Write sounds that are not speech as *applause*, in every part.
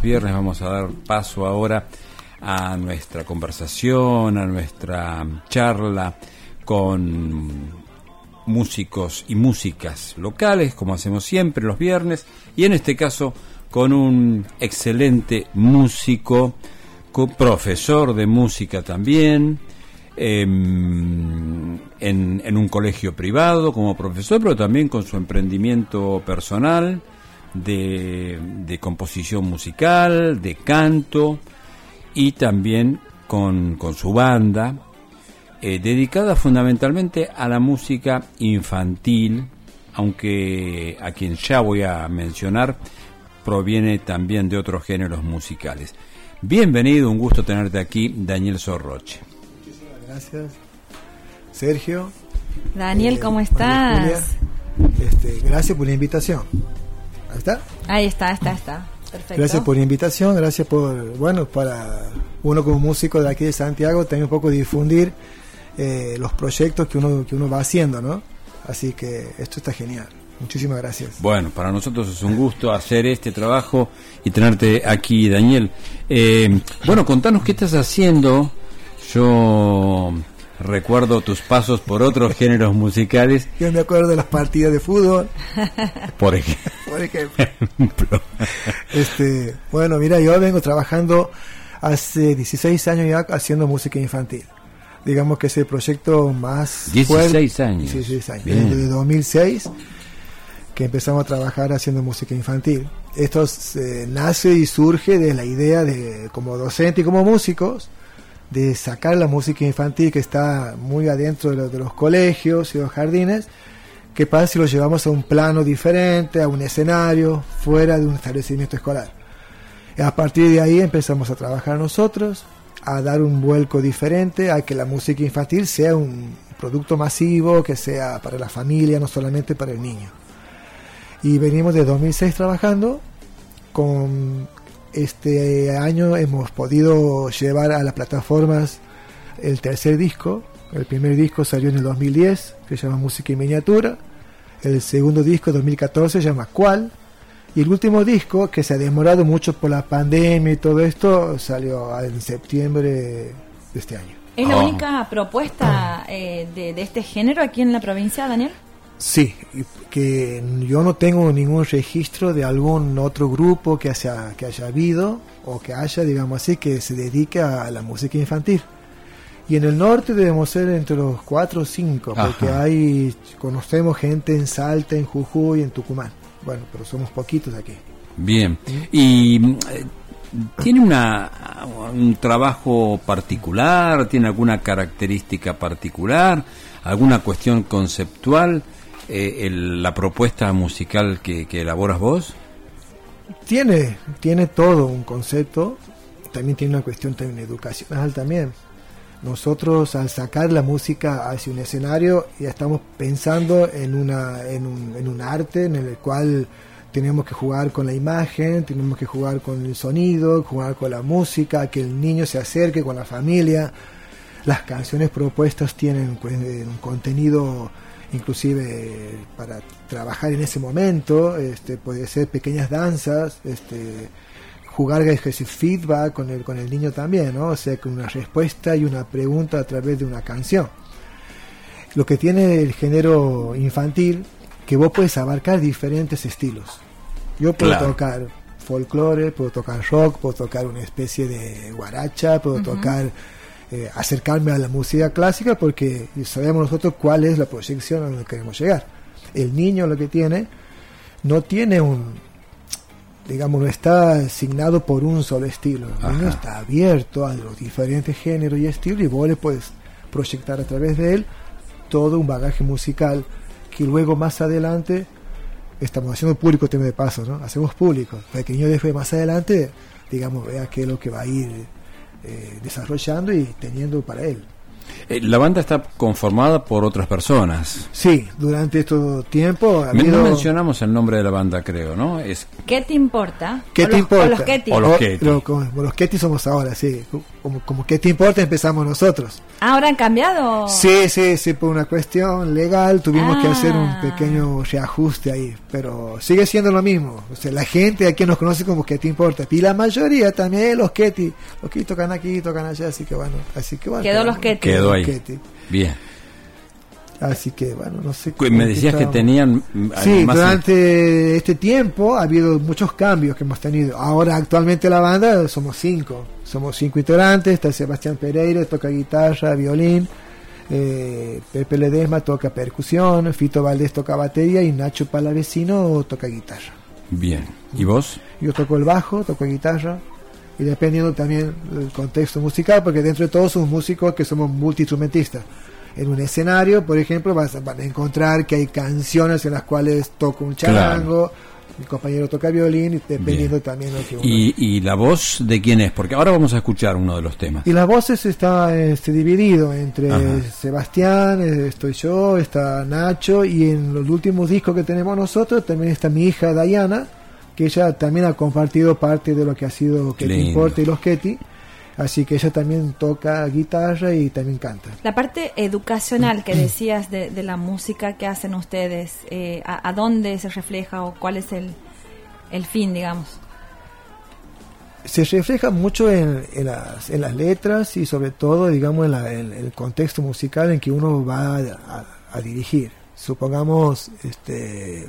viernes, vamos a dar paso ahora a nuestra conversación, a nuestra charla con músicos y músicas locales, como hacemos siempre los viernes, y en este caso con un excelente músico, profesor de música también, em, en, un colegio privado como profesor, pero también con su emprendimiento personal de, de composición musical, de canto y también con, con su banda, eh, dedicada fundamentalmente a la música infantil, aunque a quien ya voy a mencionar proviene también de otros géneros musicales. Bienvenido, un gusto tenerte aquí, Daniel Sorroche. Muchísimas gracias, Sergio. Daniel, eh, ¿cómo estás? Este, gracias por la invitación. Ahí está. Ahí está, está, está. Perfecto. Gracias por la invitación, gracias por, bueno, para uno como músico de aquí de Santiago, también un poco difundir eh, los proyectos que uno, que uno va haciendo, ¿no? Así que esto está genial. Muchísimas gracias. Bueno, para nosotros es un gusto hacer este trabajo y tenerte aquí, Daniel. Eh, bueno, contanos qué estás haciendo. Yo recuerdo tus pasos por otros géneros musicales. Yo me acuerdo de las partidas de fútbol. *laughs* Por ejemplo. Por *laughs* ejemplo. este, bueno, mira, yo vengo trabajando hace 16 años ya haciendo música infantil digamos que es el proyecto más 16 años. 16 años. Desde 2006 que empezamos a trabajar haciendo música infantil. Esto nace y surge de la idea de, como docente y como músicos, de sacar la música infantil que está muy adentro de, de los colegios y los jardines. ¿Qué pasa si lo llevamos a un plano diferente, a un escenario, fuera de un establecimiento escolar? Y a partir de ahí empezamos a trabajar nosotros, a dar un vuelco diferente, a que la música infantil sea un producto masivo, que sea para la familia, no solamente para el niño. Y venimos de 2006 trabajando, con este año hemos podido llevar a las plataformas el tercer disco, el primer disco salió en el 2010, que se llama Música y Miniatura, el segundo disco 2014 se llama Cuál, y el último disco, que se ha demorado mucho por la pandemia y todo esto, salió en septiembre de este año. ¿Es la ah. única propuesta eh, de, este género aquí en la provincia, Daniel? Sí, que yo no tengo ningún registro de algún otro grupo que haya, que haya habido o que haya, digamos así, que se dedique a la música infantil. Y en el norte debemos ser entre los cuatro o cinco, porque hay, conocemos gente en Salta, en Jujuy, en Tucumán. Bueno, pero somos poquitos aquí. Bien. ¿Y eh, tiene una, un trabajo particular? ¿Tiene alguna característica particular? ¿Alguna cuestión conceptual? Eh, la propuesta musical que, que elaboras vos? Tiene, tiene todo un concepto. También tiene una cuestión también educacional también nosotros al sacar la música hacia un escenario ya estamos pensando en, una, en, un, en un arte en el cual tenemos que jugar con la imagen, tenemos que jugar con el sonido, jugar con la música, que el niño se acerque con la familia. Las canciones propuestas tienen un contenido inclusive para trabajar en ese momento, este, puede ser pequeñas danzas, este, jugar ese feedback con el, con el niño también, ¿no? O sea, con una respuesta y una pregunta a través de una canción. Lo que tiene el género infantil, que vos puedes abarcar diferentes estilos. Yo puedo tocar folclore, puedo tocar rock, puedo tocar una especie de guaracha, puedo tocar, eh, acercarme a la música clásica porque sabemos nosotros cuál es la proyección a donde queremos llegar. El niño lo que tiene, no tiene un, digamos, no está asignado por un solo estilo. El está abierto a los diferentes géneros y estilos y vos le puedes proyectar a través de él todo un bagaje musical que luego más adelante estamos haciendo público tema de paso, ¿no? Hacemos público para que el niño después más adelante, digamos, vea qué es lo que va a ir eh, desarrollando y teniendo para él. Eh, la banda está conformada por otras personas. Sí, durante este tiempo ha habido... No mencionamos el nombre de la banda, creo, ¿no? Es ¿Qué te importa? ¿Qué O te los- importa? O los Ketty. O los Ketty. como los Ketty somos ahora, sí. Como, como ¿qué te importa? Empezamos nosotros. Ah, ¿Ahora han cambiado? Sí, sí, sí, por una cuestión legal tuvimos que Ah. hacer un pequeño reajuste ahí, pero sigue siendo lo mismo. O sea, la gente aquí nos conoce como que te importa. Y la mayoría también los Ketty. Los Ketty tocan aquí, tocan allá, así que bueno. Así que bueno Quedó los Ketty. Quedó ahí. Bien. Así que bueno, no sé. Me decías que tenían mm, Sí, durante este tiempo ha habido muchos cambios que hemos tenido. Ahora actualmente la banda somos cinco. Somos cinco integrantes. Está Sebastián Pereira, toca guitarra, violín. eh, Pepe Ledesma toca percusión. Fito Valdés toca batería. Y Nacho Palavecino toca guitarra. Bien. ¿Y vos? Yo toco el bajo, toco guitarra. Y dependiendo también del contexto musical, porque dentro de todos somos músicos que somos multiinstrumentistas. En un escenario, por ejemplo, vas a, van a encontrar que hay canciones en las cuales toco un charango, mi compañero toca violín, y dependiendo Bien. también de lo que uno ¿Y, ¿Y la voz de quién es? Porque ahora vamos a escuchar uno de los temas. Y las voces está este, dividido entre Ajá. Sebastián, eh, estoy yo, está Nacho y en los últimos discos que tenemos nosotros también está mi hija Dayana, que ella también ha compartido parte de lo que ha sido Lindo. importa y los Ketty, así que ella también toca guitarra y también canta. La parte educacional que decías de, de la música que hacen ustedes, eh, a, a dónde se refleja o cuál es el, el fin, digamos? se refleja mucho en, en las, en las letras y sobre todo, digamos, en, la- en el contexto musical en que uno va a, a- a dirigir. Supongamos, este,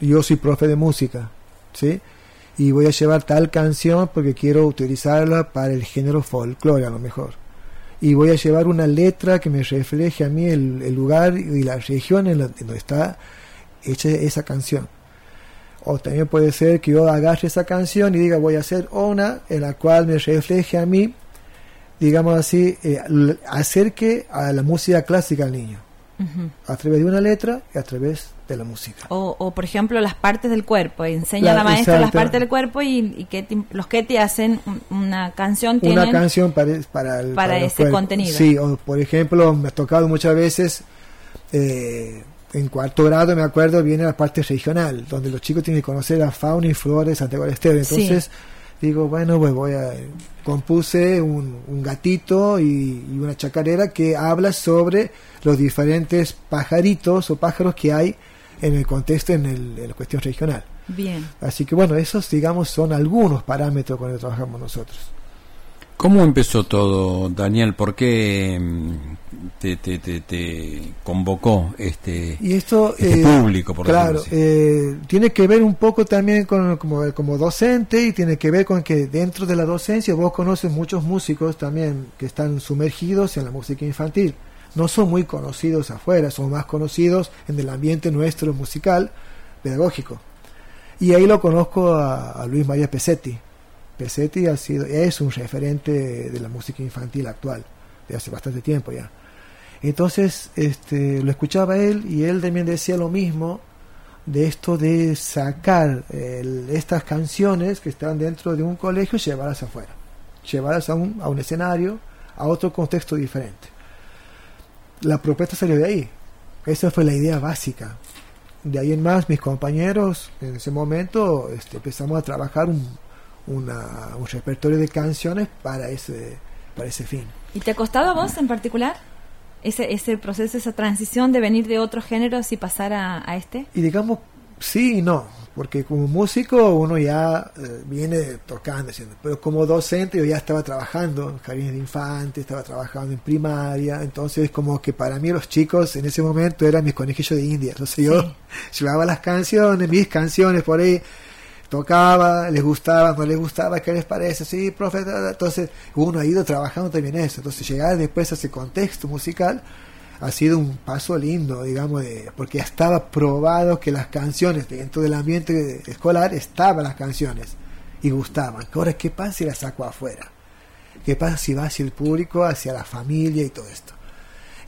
yo soy profe de música, ¿sí? Y voy a llevar tal canción porque quiero utilizarla para el género folclore a lo mejor. Y voy a llevar una letra que me refleje a mí el, lugar y la región en, la- en donde está hecha esa canción. O también puede ser que yo agarre esa canción y diga voy a hacer una en la cual me refleje a mí, digamos así, eh, acerque a la música clásica al niño, Ujú. a través de una letra y a través de la música. O, o, por ejemplo, las partes del cuerpo. Enseña La- la maestra las partes del cuerpo y, y que los que te hacen un- una canción tienen... Una canción para, para, el- para el ese contenido. Sí, o por ejemplo, me ha tocado muchas veces, eh, en cuarto grado me acuerdo, viene la parte regional, donde los chicos tienen que conocer la fauna y flora de Santiago del Estero. Sí. Digo, bueno, pues voy a... Compuse un, un gatito y, y una chacarera que habla sobre los diferentes pajaritos o pájaros que hay en el contexto, en, el, en la cuestión regional. Bien. Así que bueno, esos digamos son algunos parámetros con los que trabajamos nosotros. ¿Cómo empezó todo, Daniel? ¿Por qué mm, te, te, te, te convocó este, Y esto, este eh, público, por claro, eh, tiene que ver un poco también con como, como docente y tiene que ver con que dentro de la docencia vos conoces muchos músicos también que están sumergidos en la música infantil. No son muy conocidos afuera, son más conocidos en el ambiente nuestro musical, pedagógico. Y ahí lo conozco a, a Luis María Pesetti. Pesetti ha sido, es un referente de la música infantil actual, de hace bastante tiempo ya. Entonces, este, lo escuchaba él y él también decía lo mismo de esto de sacar estas canciones que están dentro de un colegio y llevarlas afuera, llevarlas a un, a un escenario, a otro contexto diferente. La propuesta salió de ahí. Esa fue la idea básica. De ahí en más, mis compañeros, en ese momento, este, empezamos a trabajar un, una- un repertorio de canciones para ese, para ese fin. ¿Y te ha costado a vos en particular ese, ese proceso, esa transición de venir de otros géneros y pasar a, a este? Y digamos, sí y no, porque como músico uno ya eh, viene tocando, haciendo, pero como docente yo ya estaba trabajando en jardines de infantes, estaba trabajando en primaria, entonces como que para mí los chicos en ese momento eran mis conejillos de India, entonces yo *laughs* llevaba las canciones, mis canciones por ahí, tocaba, les gustaba, no les gustaba, ¿qué les parece? Sí, profe, entonces uno ha ido trabajando también eso, entonces llegar después a ese contexto musical ha sido un paso lindo, digamos, de, porque estaba probado que las canciones dentro del ambiente escolar estaban las canciones y gustaban. Ahora, ¿qué pasa si las saco afuera? ¿Qué pasa si va hacia el público, hacia la familia y todo esto?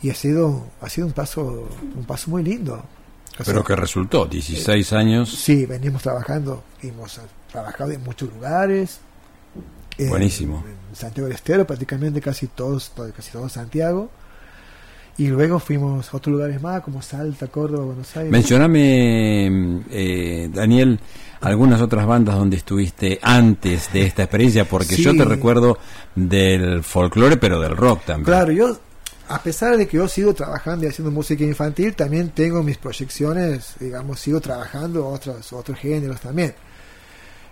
Y ha sido, ha sido un paso, un paso muy lindo. O sea, Pero que resultó, 16 años, Sí, venimos trabajando, hemos trabajado en muchos lugares. Eh, Buenísimo. En Santiago del Estero, prácticamente casi todos, todo- casi todo Santiago. Y luego fuimos a otros lugares más, como Salta, Córdoba, Buenos Aires. Mencioname, eh, Daniel, algunas otras bandas donde estuviste antes de esta experiencia, porque yo te recuerdo del folclore, pero del rock también. Claro, yo, a pesar de que yo sigo trabajando y haciendo música infantil, también tengo mis proyecciones, digamos, sigo trabajando otros, otros géneros también.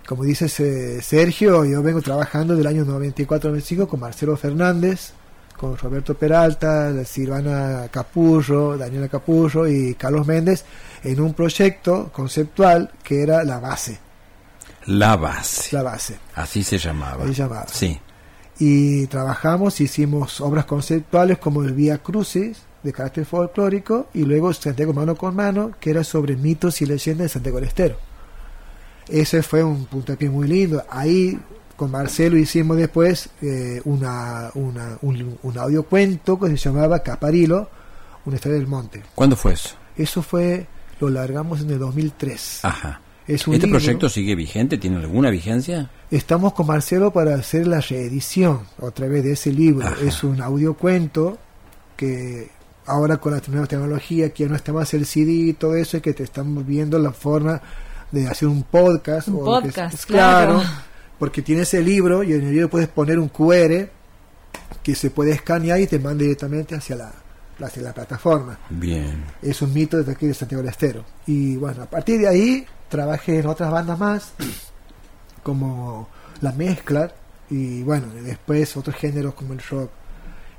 Como dice eh, Sergio, yo vengo trabajando del año 94-95 con Marcelo Fernández, con Roberto Peralta, Silvana Capurro, Daniela Capurro y Carlos Méndez en un proyecto conceptual que era la base. La base. La base. Así se llamaba. Ahí llamaba. Sí. Y trabajamos, hicimos obras conceptuales como el Vía Crucis de carácter folclórico y luego Santiago Mano con Mano que era sobre mitos y leyendas de Santiago del Estero. Ese fue un puntapié muy lindo. Ahí con Marcelo hicimos después eh, una, una, un, un audiocuento que se llamaba Caparilo, una historia del monte. ¿Cuándo fue eso? Eso fue, lo largamos en el 2003. Ajá. Es un ¿Este libro. proyecto sigue vigente? ¿Tiene alguna vigencia? Estamos con Marcelo para hacer la reedición otra vez de ese libro. Ajá. Es un audiocuento que ahora con la nueva tecnología, que ya no está más el CD y todo eso, y que te estamos viendo la forma de hacer un podcast. Un o podcast, es- claro. Porque tiene ese libro y en el libro puedes poner un QR que se puede escanear y te manda directamente hacia la, hacia la plataforma Bien. es un mito desde aquí de Santiago del Estero. Y bueno, a partir de ahí trabajé en otras bandas más, *clears throat* como La Mezcla, y bueno, después otros géneros como el rock.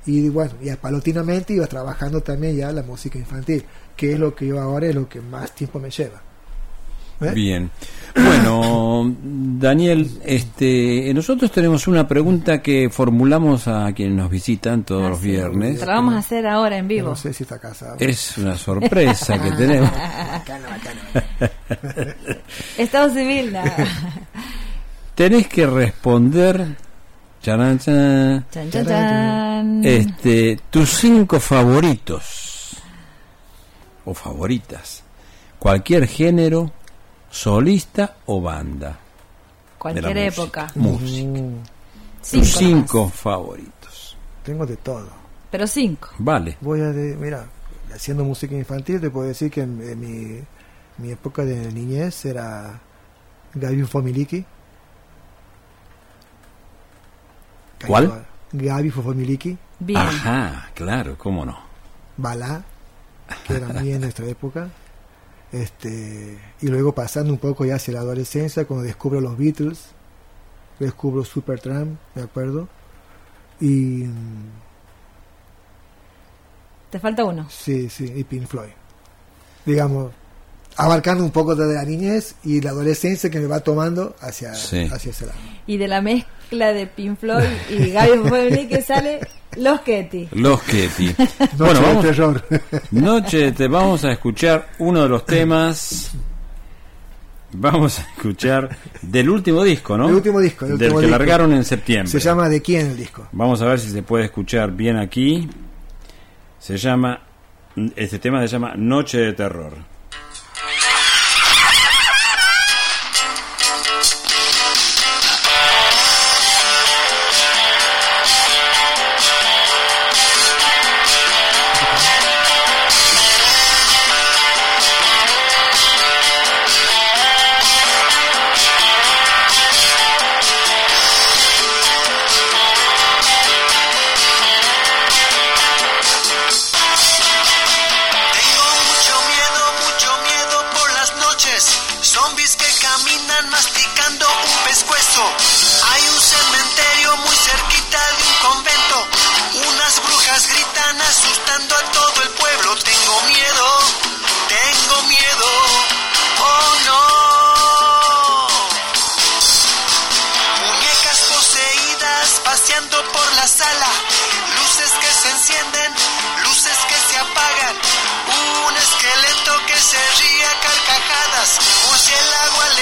Y bueno, ya palotinamente iba trabajando también ya la música infantil, que es lo que yo ahora es lo que más tiempo me lleva. ¿Eh? Bien. Bueno, Daniel, este, nosotros tenemos una pregunta que formulamos a quienes nos visitan todos Ah, los sí. viernes. La vamos a hacer ahora en vivo. No sé si está casado. Es una sorpresa que tenemos. *laughs* Estado civil. Tenés que responder charan, Chan, chan, chan. este, tus cinco favoritos o favoritas. Cualquier género, solista o banda. Cualquier de la música. época. Música. Mm, Cinco Tus cinco favoritos. tengo de todo. Pero cinco. Vale. Voy a, de, mira, haciendo música infantil, te puedo decir que en, en mi, mi época de niñez era Gaby Fomiliki. ¿Cuál? Gaby Fomiliki, Bien. Ajá, claro, cómo no. Balá, que era muy en nuestra época. Este, y luego pasando un poco ya hacia la adolescencia, cuando descubro los Beatles, descubro Supertramp, me acuerdo. Y mm, Te falta uno. Sí, sí, y Pink Floyd. Digamos, abarcando un poco de la niñez y la adolescencia que me va tomando hacia, Sí. hacia ese lado. Y de la mezcla de Pink Floyd y Gaby que sale *laughs* Los Ketty. Los Ketty. *laughs* Noche bueno, de vamos, terror. Noche, te vamos a escuchar uno de los temas. Vamos a escuchar del último disco, ¿no? El último disco, el del último que disco. largaron en septiembre. Se llama ¿De quién el disco? Vamos a ver si se puede escuchar bien aquí. Se llama. Este tema se llama Noche de Terror.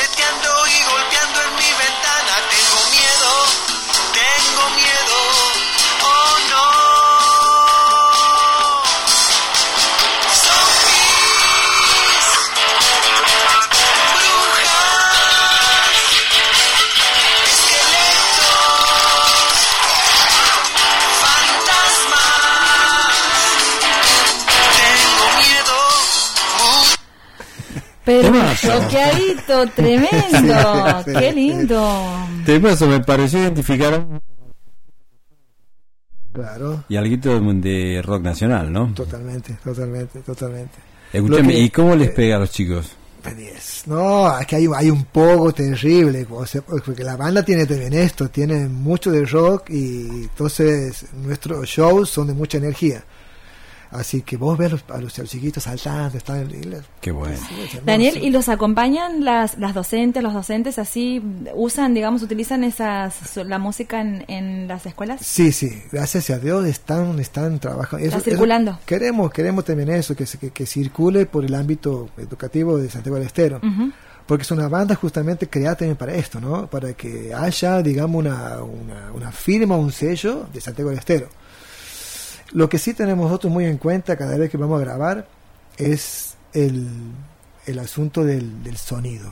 Aleteando y golpeando Pero Temazo. choqueadito, *laughs* tremendo. Sí, Qué lindo. Temazo, me pareció identificar Claro, y algo de rock nacional, ¿no? totalmente, totalmente, totalmente. Escúchame, que- ¿y cómo les eh, pega a los chicos? 10. No, es que hay, hay un poco terrible, o sea, porque la banda tiene también esto, tiene mucho de rock y entonces nuestros shows son de mucha energía. Así que vos ves a los, a los chiquitos saltando, están en la- Qué bueno. es. Daniel, ¿y los acompañan las, las docentes, los docentes así, usan, digamos, utilizan esas, la música en, en las escuelas? Sí, sí, gracias a Dios están, están trabajando. Está circulando. queremos, queremos también eso, que, se- que, que circule por el ámbito educativo de Santiago del Estero. Porque es una banda justamente creada también para esto, ¿no? Para que haya, digamos, una, una, una firma, un sello de Santiago del Estero. Lo que sí tenemos nosotros muy en cuenta cada vez que vamos a grabar es el, el asunto del, del sonido.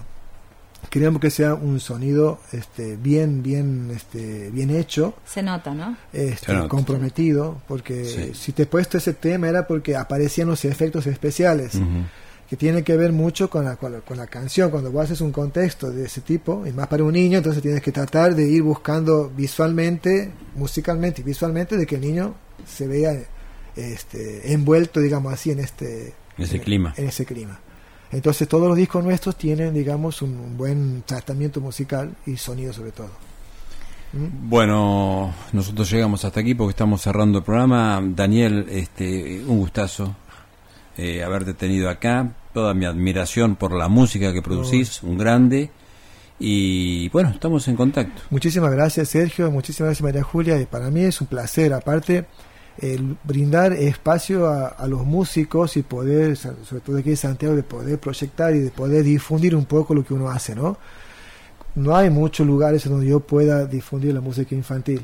Queremos que sea un sonido este, bien, bien, este, bien hecho, Se nota, ¿no? este, Se nota. comprometido, porque Sí. si te he puesto ese tema era porque aparecían los efectos especiales que tiene que ver mucho con la, con la, con la canción. Cuando vos haces un contexto de ese tipo, y más para un niño, entonces tienes que tratar de ir buscando visualmente, musicalmente y visualmente, de que el niño se vea este, envuelto, digamos así, en este ese en- clima. En ese clima. Entonces todos los discos nuestros tienen, digamos, un, un buen tratamiento musical y sonido sobre todo. ¿Mm? Bueno, nosotros llegamos hasta aquí porque estamos cerrando el programa. Daniel, este, un gustazo eh, haberte tenido acá. Toda mi admiración por la música que producís, un grande. Y bueno, estamos en contacto. Muchísimas gracias Sergio, muchísimas gracias María Julia y para mí es un placer, aparte el brindar espacio a, a los músicos y poder, sobre todo aquí en Santiago, de poder proyectar y de poder difundir un poco lo que uno hace, ¿no? No hay muchos lugares en donde yo pueda difundir la música infantil.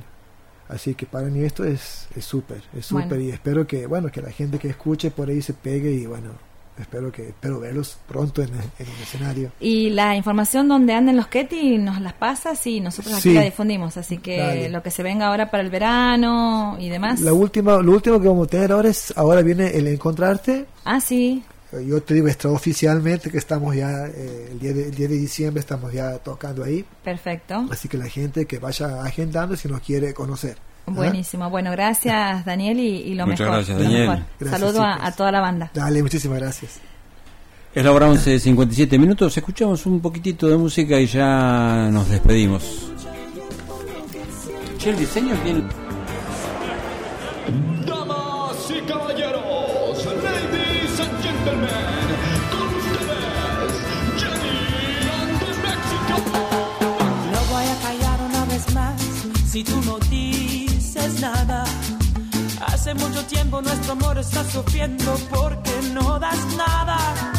Así que para mí esto es es súper, es súper Bueno. y espero que, bueno, que la gente que escuche por ahí se pegue y bueno, espero que espero verlos pronto en, en el escenario. Y la información donde anden los Ketty nos las pasas y nosotros aquí Sí. la difundimos. Así que Dale. lo que se venga ahora para el verano y demás. La última, lo último que vamos a tener ahora es, ahora viene el encontrarte. Ah, sí. Yo te digo extraoficialmente que estamos ya, eh, el, día de, el día de diciembre estamos ya tocando ahí. Perfecto. Así que la gente que vaya agendando si nos quiere conocer. Buenísimo. Bueno, gracias Daniel y, y lo Muchas mejor. gracias, lo Daniel. mejor. Gracias, Saludo a, a toda la banda. Dale, muchísimas gracias. Es la hora 11 de 57 minutos. Escuchamos un poquitito de música y ya nos despedimos. Che, el diseño bien. Damas y caballeros, ladies and gentlemen, con ustedes, Jenny and tiempo nuestro amor está sufriendo porque no das nada.